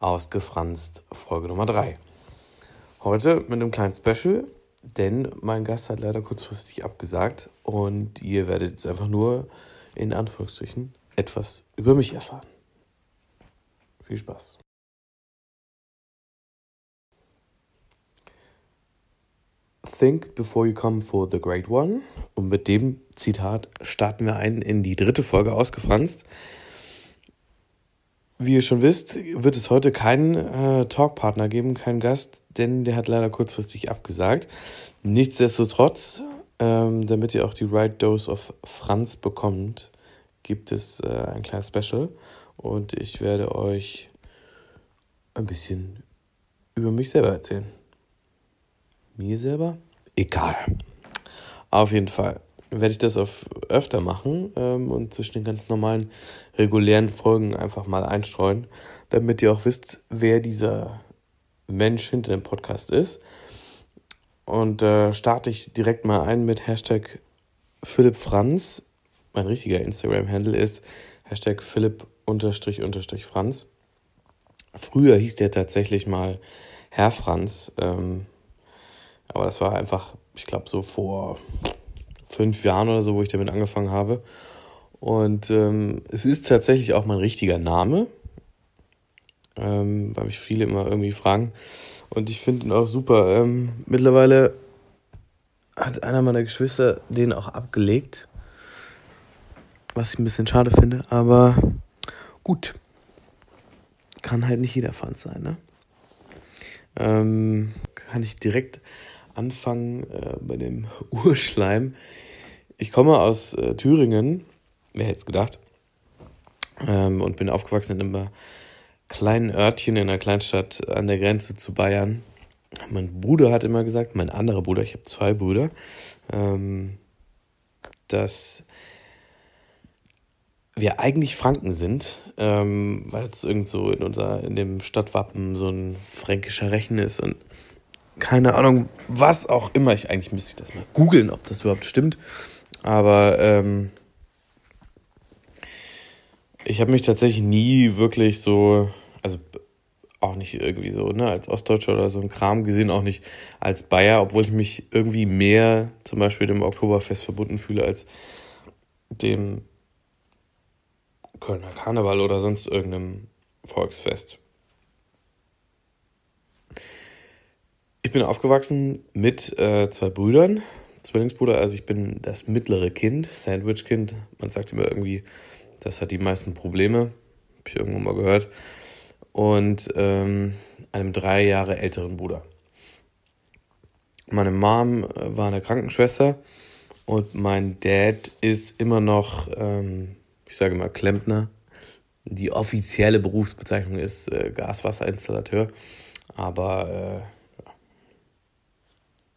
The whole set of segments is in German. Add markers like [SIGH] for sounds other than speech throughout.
Ausgefranst Folge Nummer 3. Heute mit einem kleinen Special, denn mein Gast hat leider kurzfristig abgesagt und ihr werdet jetzt einfach nur in Anführungsstrichen etwas über mich erfahren. Viel Spaß. Think before you come for the great one. Und mit dem Zitat starten wir ein in die dritte Folge ausgefranst. Wie ihr schon wisst, wird es heute keinen äh, Talkpartner geben, keinen Gast, denn der hat leider kurzfristig abgesagt. Nichtsdestotrotz, ähm, damit ihr auch die Right Dose of Franz bekommt, gibt es äh, ein kleines Special und ich werde euch ein bisschen über mich selber erzählen. Mir selber? Egal. Auf jeden Fall werde ich das auf öfter machen ähm, und zwischen den ganz normalen, regulären Folgen einfach mal einstreuen, damit ihr auch wisst, wer dieser Mensch hinter dem Podcast ist. Und äh, starte ich direkt mal ein mit Hashtag Philipp Franz. Mein richtiger Instagram-Handle ist Hashtag Philipp unterstrich unterstrich Franz. Früher hieß der tatsächlich mal Herr Franz. Ähm, aber das war einfach, ich glaube, so vor fünf Jahren oder so, wo ich damit angefangen habe. Und ähm, es ist tatsächlich auch mein richtiger Name, ähm, weil mich viele immer irgendwie fragen. Und ich finde ihn auch super. Ähm, mittlerweile hat einer meiner Geschwister den auch abgelegt, was ich ein bisschen schade finde, aber gut. Kann halt nicht jeder Franz sein, ne? Ähm, kann ich direkt anfangen äh, bei dem [LAUGHS] Urschleim. Ich komme aus äh, Thüringen, wer hätte es gedacht, ähm, und bin aufgewachsen in einem kleinen Örtchen in einer Kleinstadt an der Grenze zu Bayern. Mein Bruder hat immer gesagt, mein anderer Bruder, ich habe zwei Brüder, ähm, dass wir eigentlich Franken sind, ähm, weil es irgend so in unser, in dem Stadtwappen so ein fränkischer Rechen ist und keine Ahnung, was auch immer. Ich, eigentlich müsste ich das mal googeln, ob das überhaupt stimmt. Aber ähm, ich habe mich tatsächlich nie wirklich so, also auch nicht irgendwie so, ne, als Ostdeutscher oder so ein Kram gesehen, auch nicht als Bayer, obwohl ich mich irgendwie mehr zum Beispiel dem Oktoberfest verbunden fühle als dem Kölner Karneval oder sonst irgendeinem Volksfest. Ich bin aufgewachsen mit äh, zwei Brüdern, Zwillingsbruder, also ich bin das mittlere Kind, Sandwich-Kind. Man sagt immer irgendwie, das hat die meisten Probleme, habe ich irgendwo mal gehört. Und ähm, einem drei Jahre älteren Bruder. Meine Mom äh, war eine Krankenschwester und mein Dad ist immer noch, ähm, ich sage mal, Klempner. Die offizielle Berufsbezeichnung ist äh, Gaswasserinstallateur, aber äh,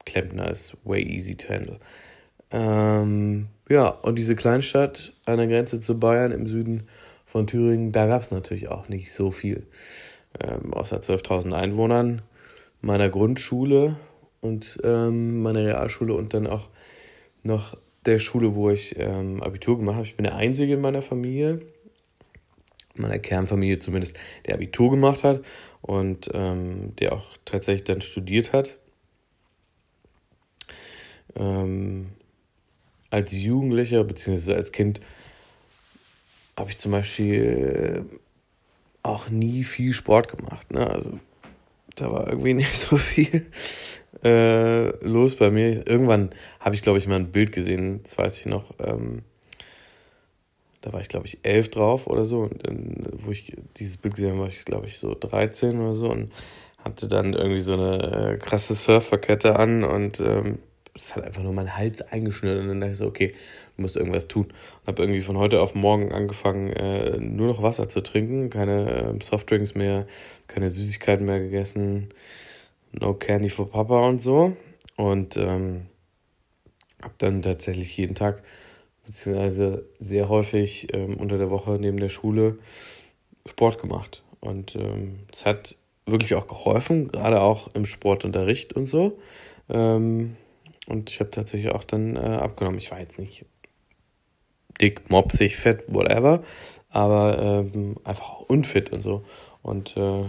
Klempner ist way easy to handle. Ähm, ja, und diese Kleinstadt an der Grenze zu Bayern im Süden von Thüringen, da gab es natürlich auch nicht so viel. Ähm, außer 12.000 Einwohnern, meiner Grundschule und ähm, meiner Realschule und dann auch noch der Schule, wo ich ähm, Abitur gemacht habe. Ich bin der Einzige in meiner Familie, meiner Kernfamilie zumindest, der Abitur gemacht hat und ähm, der auch tatsächlich dann studiert hat ähm, als Jugendlicher bzw. als Kind habe ich zum Beispiel äh, auch nie viel Sport gemacht. Ne? Also da war irgendwie [LAUGHS] nicht so viel äh, los bei mir. Irgendwann habe ich, glaube ich, mal ein Bild gesehen, das weiß ich noch. Ähm, da war ich, glaube ich, elf drauf oder so. Und dann, wo ich dieses Bild gesehen habe, war ich, glaube ich, so 13 oder so und hatte dann irgendwie so eine äh, krasse Surferkette an und ähm, es hat einfach nur meinen Hals eingeschnürt und dann dachte ich so, okay, du musst irgendwas tun. Und habe irgendwie von heute auf morgen angefangen, äh, nur noch Wasser zu trinken, keine äh, Softdrinks mehr, keine Süßigkeiten mehr gegessen, no candy for Papa und so. Und ähm, habe dann tatsächlich jeden Tag, beziehungsweise sehr häufig ähm, unter der Woche neben der Schule Sport gemacht. Und ähm, es ähm, hat wirklich auch geholfen, gerade auch im Sportunterricht und so. Ähm, und ich habe tatsächlich auch dann äh, abgenommen. Ich war jetzt nicht dick, mopsig, fett, whatever, aber ähm, einfach unfit und so. Und äh,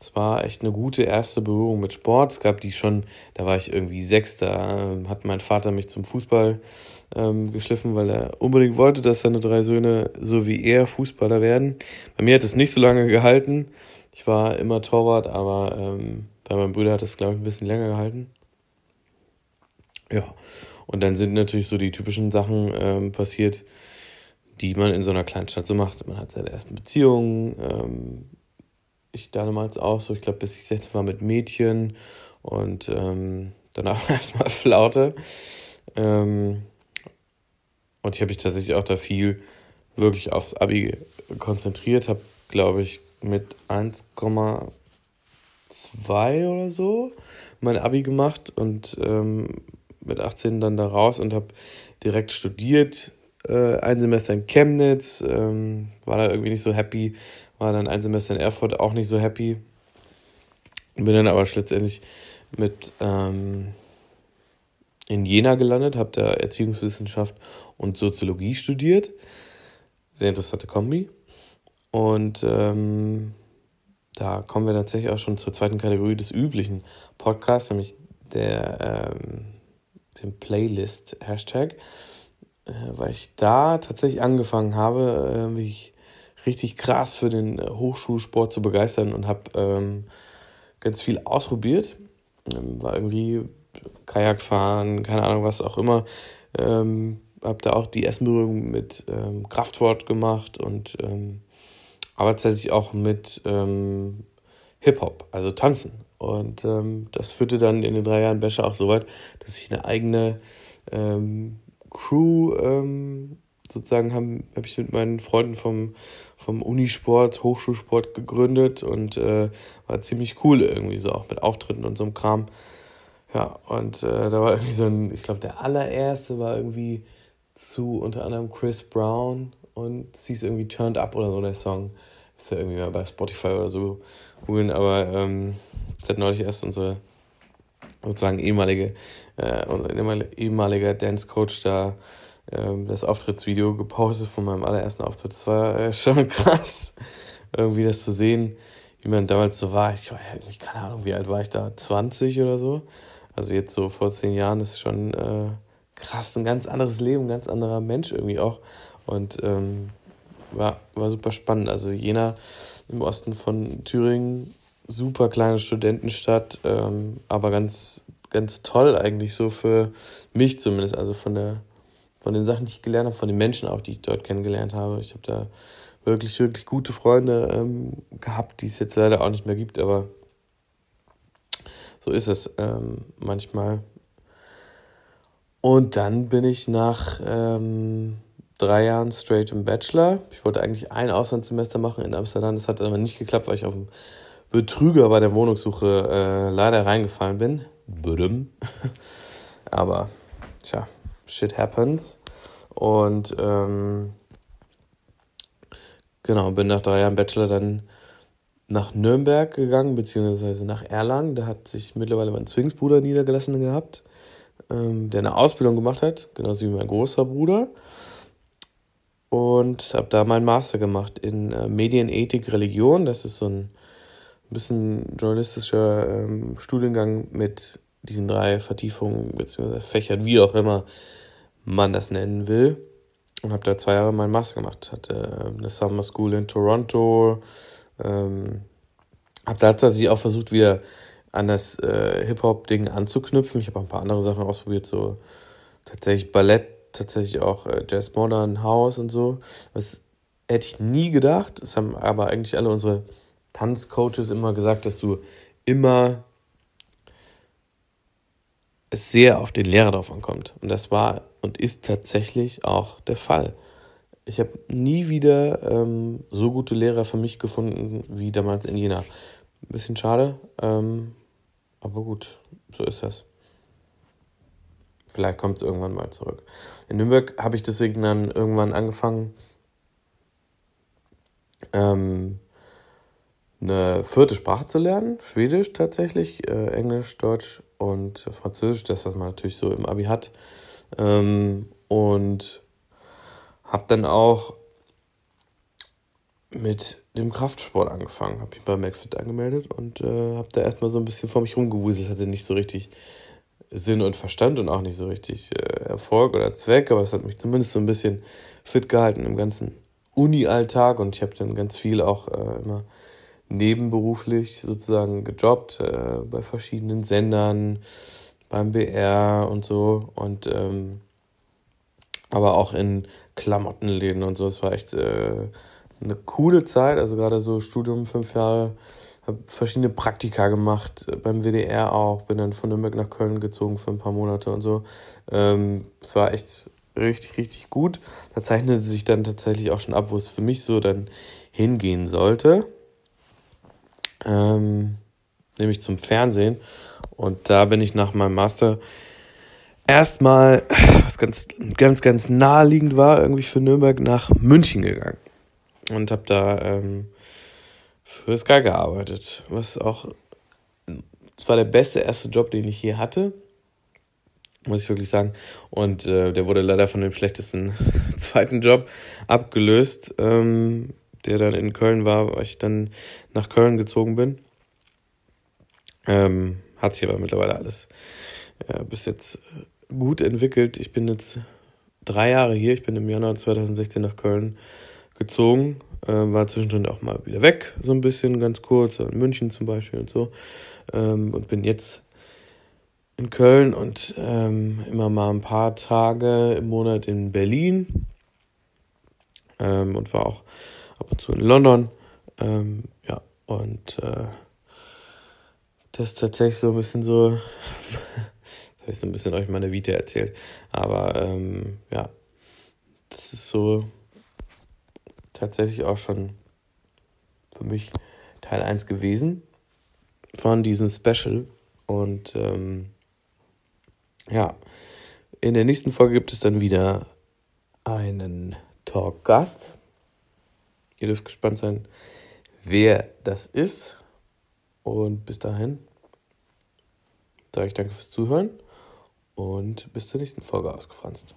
es war echt eine gute erste Berührung mit Sport. Es gab die schon, da war ich irgendwie sechs, da äh, hat mein Vater mich zum Fußball ähm, geschliffen, weil er unbedingt wollte, dass seine drei Söhne so wie er Fußballer werden. Bei mir hat es nicht so lange gehalten. Ich war immer Torwart, aber ähm, bei meinem Bruder hat es, glaube ich, ein bisschen länger gehalten. Ja, und dann sind natürlich so die typischen Sachen ähm, passiert, die man in so einer kleinen Stadt so macht. Man hat seine ersten Beziehungen, ähm, ich damals auch so, ich glaube, bis ich 16 war mit Mädchen und ähm, danach [LAUGHS] erstmal Flaute. Ähm, und ich habe mich tatsächlich auch da viel wirklich aufs Abi konzentriert, habe, glaube ich, mit 1,2 oder so mein Abi gemacht und ähm, mit 18 dann da raus und habe direkt studiert. Äh, ein Semester in Chemnitz, ähm, war da irgendwie nicht so happy, war dann ein Semester in Erfurt auch nicht so happy. Bin dann aber schlussendlich mit ähm, in Jena gelandet, habe da Erziehungswissenschaft und Soziologie studiert. Sehr interessante Kombi. Und ähm, da kommen wir tatsächlich auch schon zur zweiten Kategorie des üblichen Podcasts, nämlich der, ähm, dem Playlist-Hashtag, äh, weil ich da tatsächlich angefangen habe, äh, mich richtig krass für den äh, Hochschulsport zu begeistern und habe ähm, ganz viel ausprobiert. Ähm, war irgendwie Kajak fahren, keine Ahnung was auch immer. Ähm, habe da auch die ersten Berührungen mit ähm, Kraftsport gemacht und ähm, aber tatsächlich auch mit ähm, Hip-Hop, also Tanzen. Und ähm, das führte dann in den drei Jahren Bachelor auch so weit, dass ich eine eigene ähm, Crew ähm, sozusagen habe hab ich mit meinen Freunden vom, vom Unisport, Hochschulsport gegründet und äh, war ziemlich cool irgendwie so, auch mit Auftritten und so einem Kram. Ja, und äh, da war irgendwie so ein, ich glaube, der allererste war irgendwie zu unter anderem Chris Brown und sie ist irgendwie Turned Up oder so der Song. Ist ja irgendwie mal bei Spotify oder so googeln, aber ähm, das neulich erst unsere sozusagen ehemalige, äh, unser ehemaliger Dance-Coach da ähm, das Auftrittsvideo gepostet von meinem allerersten Auftritt. Das war äh, schon [LAUGHS] krass, irgendwie das zu sehen, wie man damals so war. Ich war irgendwie, keine Ahnung, wie alt war ich da? 20 oder so? Also jetzt so vor zehn Jahren ist schon äh, krass, ein ganz anderes Leben, ein ganz anderer Mensch irgendwie auch. Und ähm, war, war super spannend. Also Jena im Osten von Thüringen, super kleine Studentenstadt, ähm, aber ganz, ganz toll eigentlich so für mich zumindest. Also von der von den Sachen, die ich gelernt habe, von den Menschen auch, die ich dort kennengelernt habe. Ich habe da wirklich, wirklich gute Freunde ähm, gehabt, die es jetzt leider auch nicht mehr gibt, aber so ist es ähm, manchmal. Und dann bin ich nach ähm, drei Jahren straight im Bachelor. Ich wollte eigentlich ein Auslandssemester machen in Amsterdam. Das hat aber nicht geklappt, weil ich auf einen Betrüger bei der Wohnungssuche äh, leider reingefallen bin. [LAUGHS] aber, tja, shit happens. Und ähm, genau, bin nach drei Jahren Bachelor dann nach Nürnberg gegangen, beziehungsweise nach Erlangen. Da hat sich mittlerweile mein Zwillingsbruder niedergelassen gehabt, ähm, der eine Ausbildung gemacht hat, genauso wie mein großer Bruder. Und habe da meinen Master gemacht in äh, Medienethik, Religion. Das ist so ein bisschen journalistischer ähm, Studiengang mit diesen drei Vertiefungen beziehungsweise Fächern, wie auch immer man das nennen will. Und habe da zwei Jahre meinen Master gemacht. Hatte ähm, eine Summer School in Toronto. Ähm, habe da tatsächlich auch versucht, wieder an das äh, Hip-Hop-Ding anzuknüpfen. Ich habe ein paar andere Sachen ausprobiert, so tatsächlich Ballett, tatsächlich auch äh, Jazz Modern, House und so. Das hätte ich nie gedacht. Das haben aber eigentlich alle unsere Tanzcoaches immer gesagt, dass du immer es sehr auf den Lehrer drauf ankommt. Und das war und ist tatsächlich auch der Fall. Ich habe nie wieder ähm, so gute Lehrer für mich gefunden wie damals in Jena. Ein bisschen schade, ähm, aber gut, so ist das. Vielleicht kommt es irgendwann mal zurück. In Nürnberg habe ich deswegen dann irgendwann angefangen, ähm, eine vierte Sprache zu lernen. Schwedisch tatsächlich, äh, Englisch, Deutsch und Französisch, das, was man natürlich so im Abi hat. Ähm, und habe dann auch mit dem Kraftsport angefangen. Habe mich bei McFit angemeldet und äh, habe da erstmal so ein bisschen vor mich rumgewuselt. Hatte nicht so richtig Sinn und Verstand und auch nicht so richtig äh, Erfolg oder Zweck, aber es hat mich zumindest so ein bisschen fit gehalten im ganzen Uni-Alltag und ich habe dann ganz viel auch äh, immer nebenberuflich sozusagen gejobbt äh, bei verschiedenen Sendern, beim BR und so und ähm, aber auch in Klamottenläden und so. Es war echt äh, eine coole Zeit, also gerade so Studium, fünf Jahre, habe verschiedene Praktika gemacht, äh, beim WDR auch, bin dann von Nürnberg nach Köln gezogen für ein paar Monate und so. Ähm, es war echt richtig, richtig gut. Da zeichnete sich dann tatsächlich auch schon ab, wo es für mich so dann hingehen sollte. Ähm, nämlich zum Fernsehen. Und da bin ich nach meinem Master erstmal, was ganz, ganz, ganz naheliegend war, irgendwie für Nürnberg nach München gegangen. Und habe da ähm, für Sky gearbeitet. Was auch, es war der beste erste Job, den ich je hatte. Muss ich wirklich sagen. Und äh, der wurde leider von dem schlechtesten [LAUGHS] zweiten Job abgelöst, ähm, der dann in Köln war, weil ich dann nach Köln gezogen bin. Ähm, hat sich aber mittlerweile alles äh, bis jetzt gut entwickelt. Ich bin jetzt drei Jahre hier. Ich bin im Januar 2016 nach Köln gezogen. Äh, war zwischendrin auch mal wieder weg, so ein bisschen, ganz kurz, in München zum Beispiel und so. Ähm, und bin jetzt in Köln und ähm, immer mal ein paar Tage im Monat in Berlin. Ähm, und war auch ab und zu in London. Ähm, ja, und äh, das ist tatsächlich so ein bisschen so, [LAUGHS] das habe ich so ein bisschen euch meine Vita erzählt, aber ähm, ja, das ist so tatsächlich auch schon für mich Teil 1 gewesen von diesem Special und ähm, ja, in der nächsten Folge gibt es dann wieder einen Talk-Gast. Ihr dürft gespannt sein, wer das ist. Und bis dahin sage ich danke fürs Zuhören und bis zur nächsten Folge ausgefranst.